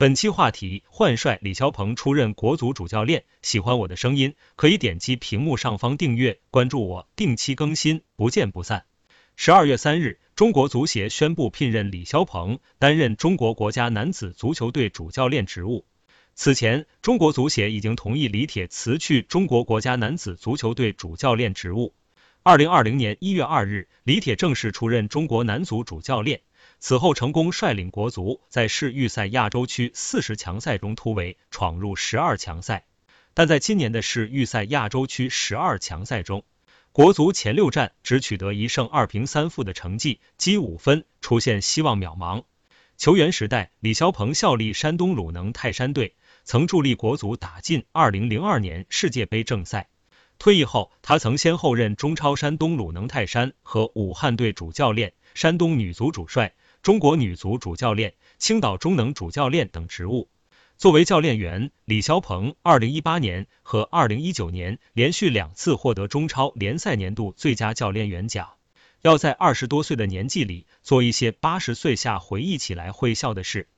本期话题：换帅，李霄鹏出任国足主教练。喜欢我的声音，可以点击屏幕上方订阅，关注我，定期更新，不见不散。十二月三日，中国足协宣布聘任李霄鹏担任中国国家男子足球队主教练职务。此前，中国足协已经同意李铁辞去中国国家男子足球队主教练职务。二零二零年一月二日，李铁正式出任中国男足主教练。此后，成功率领国足在世预赛亚洲区四十强赛中突围，闯入十二强赛。但在今年的世预赛亚洲区十二强赛中，国足前六战只取得一胜二平三负的成绩，积五分，出现希望渺茫。球员时代，李霄鹏效力山东鲁能泰山队，曾助力国足打进二零零二年世界杯正赛。退役后，他曾先后任中超山东鲁能泰山和武汉队主教练、山东女足主帅。中国女足主教练、青岛中能主教练等职务。作为教练员，李霄鹏二零一八年和二零一九年连续两次获得中超联赛年度最佳教练员奖。要在二十多岁的年纪里做一些八十岁下回忆起来会笑的事。